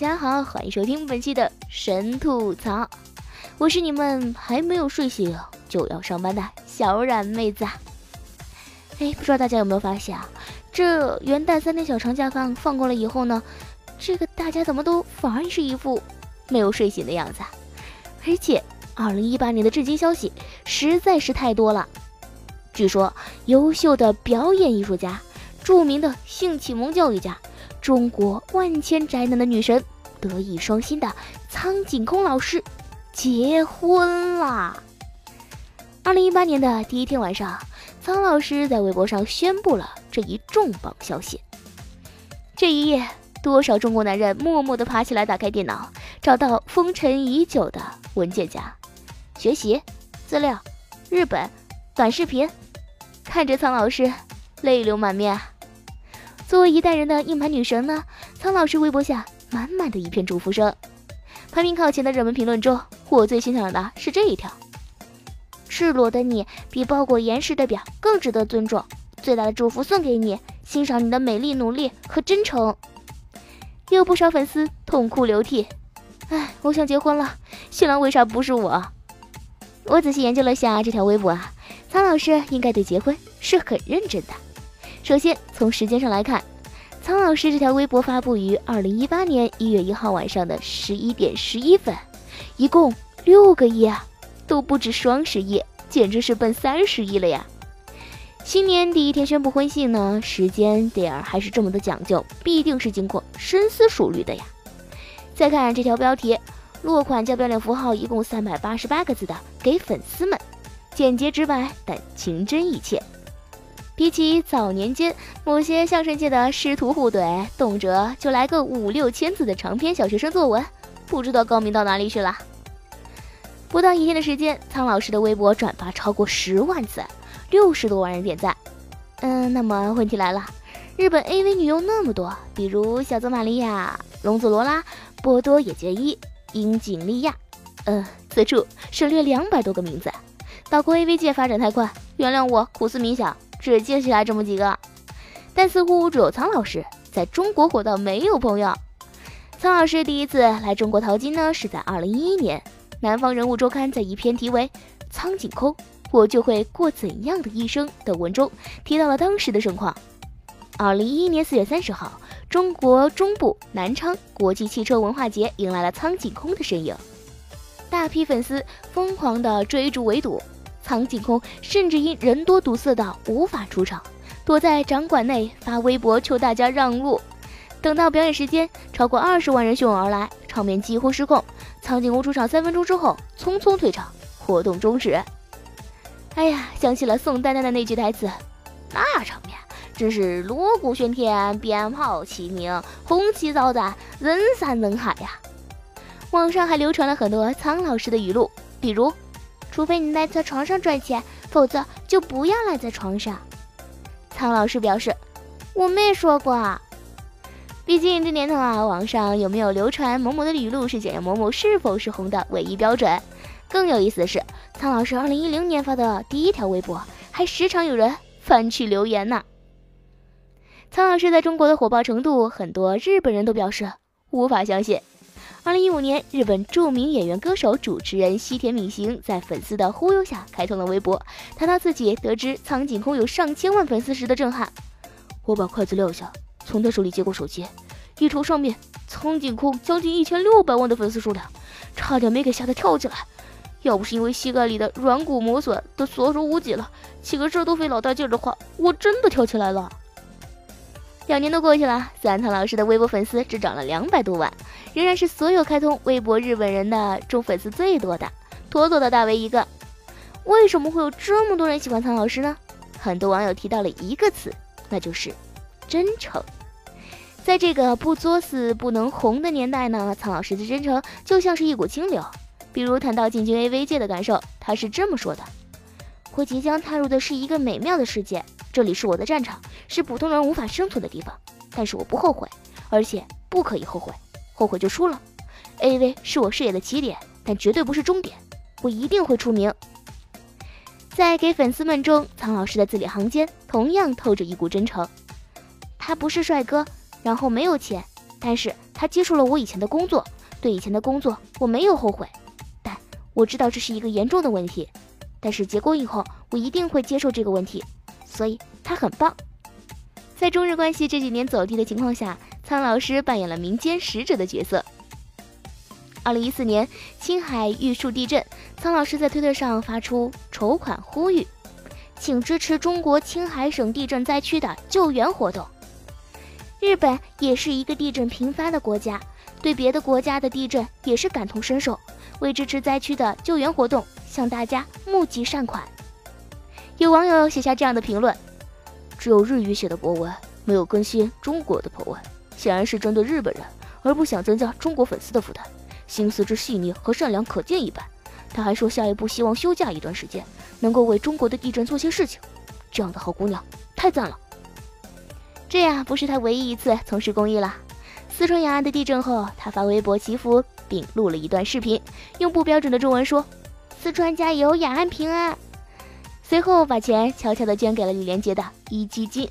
大家好，欢迎收听本期的神吐槽，我是你们还没有睡醒就要上班的小冉妹子。哎，不知道大家有没有发现啊，这元旦三天小长假放放过了以后呢，这个大家怎么都反而是一副没有睡醒的样子？而且，二零一八年的震惊消息实在是太多了。据说，优秀的表演艺术家，著名的性启蒙教育家。中国万千宅男的女神，德艺双馨的苍井空老师结婚啦！二零一八年的第一天晚上，苍老师在微博上宣布了这一重磅消息。这一夜，多少中国男人默默地爬起来，打开电脑，找到封尘已久的文件夹，学习资料、日本短视频，看着苍老师泪流满面。作为一代人的硬盘女神呢，苍老师微博下满满的一片祝福声。排名靠前的热门评论中，我最欣赏的是这一条：“赤裸的你比包裹严实的表更值得尊重，最大的祝福送给你，欣赏你的美丽、努力和真诚。”有不少粉丝痛哭流涕：“哎，我想结婚了，新郎为啥不是我？”我仔细研究了下这条微博啊，苍老师应该对结婚是很认真的。首先，从时间上来看，苍老师这条微博发布于二零一八年一月一号晚上的十一点十一分，一共六个亿啊，都不止双十一，简直是奔三十亿了呀！新年第一天宣布婚信呢，时间点儿还是这么的讲究，必定是经过深思熟虑的呀。再看这条标题，落款加标点符号，一共三百八十八个字的，给粉丝们，简洁直白，但情真意切。比起早年间某些相声界的师徒互怼，动辄就来个五六千字的长篇小学生作文，不知道高明到哪里去了。不到一天的时间，苍老师的微博转发超过十万次，六十多万人点赞。嗯，那么问题来了，日本 AV 女优那么多，比如小泽玛利亚、龙子罗拉、波多野结衣、樱井莉亚，呃，此处省略两百多个名字。岛国 AV 界发展太快，原谅我苦思冥想。只记起来这么几个，但似乎只有苍老师在中国火到没有朋友。苍老师第一次来中国淘金呢，是在二零一一年，《南方人物周刊》在一篇题为《苍井空，我就会过怎样的一生》的文中提到了当时的盛况。二零一一年四月三十号，中国中部南昌国际汽车文化节迎来了苍井空的身影，大批粉丝疯狂的追逐围堵。苍井空甚至因人多堵塞到无法出场，躲在展馆内发微博求大家让路。等到表演时间，超过二十万人汹涌而来，场面几乎失控。苍井空出场三分钟之后，匆匆退场，活动终止。哎呀，想起了宋丹丹的那句台词，那场面真是锣鼓喧天，鞭炮齐鸣，红旗招展，人山人海呀！网上还流传了很多苍老师的语录，比如。除非你赖在床上赚钱，否则就不要赖在床上。苍老师表示：“我没说过。”毕竟这年头啊，网上有没有流传某某的语录是检验某某是否是红的唯一标准。更有意思的是，苍老师二零一零年发的第一条微博，还时常有人翻去留言呢。苍老师在中国的火爆程度，很多日本人都表示无法相信。二零一五年，日本著名演员、歌手、主持人西田敏行在粉丝的忽悠下开通了微博，谈到自己得知苍井空有上千万粉丝时的震撼。我把筷子撂下，从他手里接过手机，一瞅上面苍井空将近一千六百万的粉丝数量，差点没给吓得跳起来。要不是因为膝盖里的软骨磨损都所手无几了，起个这都费老大劲的话，我真的跳起来了。两年都过去了，三堂老师的微博粉丝只涨了两百多万，仍然是所有开通微博日本人的中粉丝最多的，妥妥的大 V 一个。为什么会有这么多人喜欢苍老师呢？很多网友提到了一个词，那就是真诚。在这个不作死不能红的年代呢，苍老师的真诚就像是一股清流，比如谈到进军 AV 界的感受，他是这么说的：“我即将踏入的是一个美妙的世界，这里是我的战场，是普通人无法生存的地方。但是我不后悔，而且不可以后悔，后悔就输了。AV 是我事业的起点，但绝对不是终点。我一定会出名。”在给粉丝们中，苍老师的字里行间同样透着一股真诚。他不是帅哥，然后没有钱，但是他接触了我以前的工作，对以前的工作我没有后悔。但我知道这是一个严重的问题，但是结婚以后我一定会接受这个问题，所以他很棒。在中日关系这几年走低的情况下，苍老师扮演了民间使者的角色。二零一四年青海玉树地震，苍老师在推特上发出筹款呼吁，请支持中国青海省地震灾区的救援活动。日本也是一个地震频发的国家，对别的国家的地震也是感同身受，为支持灾区的救援活动，向大家募集善款。有网友写下这样的评论：只有日语写的博文，没有更新中国的博文，显然是针对日本人，而不想增加中国粉丝的负担。心思之细腻和善良可见一斑。他还说，下一步希望休假一段时间，能够为中国的地震做些事情。这样的好姑娘，太赞了！这呀，不是他唯一一次从事公益了。四川雅安的地震后，他发微博祈福，并录了一段视频，用不标准的中文说：“四川加油，雅安平安。”随后把钱悄悄地捐给了李连杰的壹基金。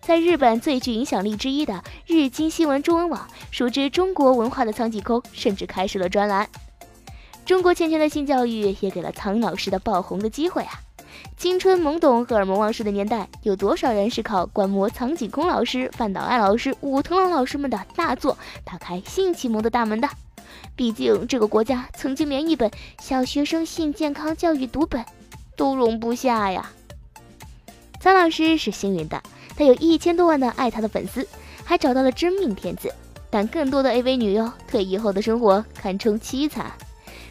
在日本最具影响力之一的日经新闻中文网，熟知中国文化的苍井空甚至开设了专栏。中国欠缺的性教育也给了苍老师的爆红的机会啊！青春懵懂、荷尔蒙旺盛的年代，有多少人是靠观摩苍井空老师、范岛爱老师、武藤郎老师们的大作打开性启蒙的大门的？毕竟这个国家曾经连一本小学生性健康教育读本都容不下呀！苍老师是幸运的。他有一千多万的爱他的粉丝，还找到了真命天子。但更多的 AV 女优退役后的生活堪称凄惨。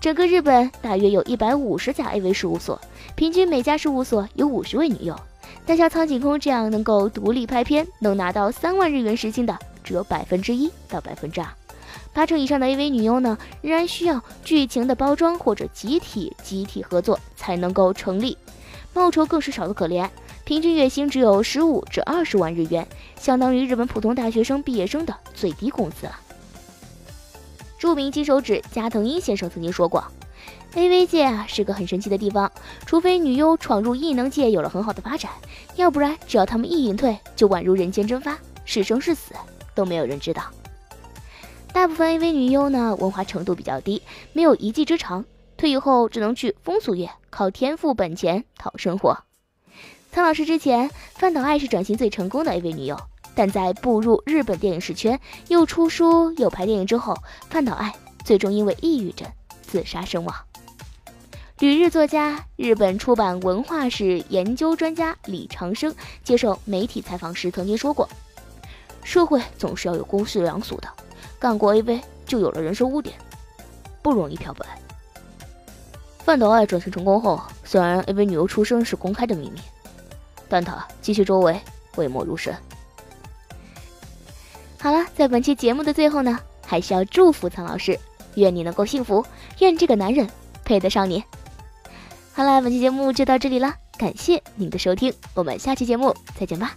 整个日本大约有一百五十家 AV 事务所，平均每家事务所有五十位女优。但像苍井空这样能够独立拍片，能拿到三万日元时薪的，只有百分之一到百分之二。八成以上的 AV 女优呢，仍然需要剧情的包装或者集体集体合作才能够成立，报酬更是少得可怜。平均月薪只有十五至二十万日元，相当于日本普通大学生毕业生的最低工资了。著名金手指加藤鹰先生曾经说过：“AV 界啊是个很神奇的地方，除非女优闯入异能界有了很好的发展，要不然只要他们一隐退，就宛如人间蒸发，是生是死都没有人知道。大部分 AV 女优呢，文化程度比较低，没有一技之长，退役后只能去风俗业，靠天赋本钱讨生活。”苍老师之前，范岛爱是转型最成功的 AV 女优，但在步入日本电影视圈，又出书又拍电影之后，范岛爱最终因为抑郁症自杀身亡。旅日作家、日本出版文化史研究专家李长生接受媒体采访时曾经说过：“社会总是要有公序良俗的，干过 AV 就有了人生污点，不容易漂白。”范岛爱转型成功后，虽然 AV 女优出身是公开的秘密。但他继续周围讳莫如深。好了，在本期节目的最后呢，还是要祝福苍老师，愿你能够幸福，愿这个男人配得上你。好了，本期节目就到这里了，感谢您的收听，我们下期节目再见吧。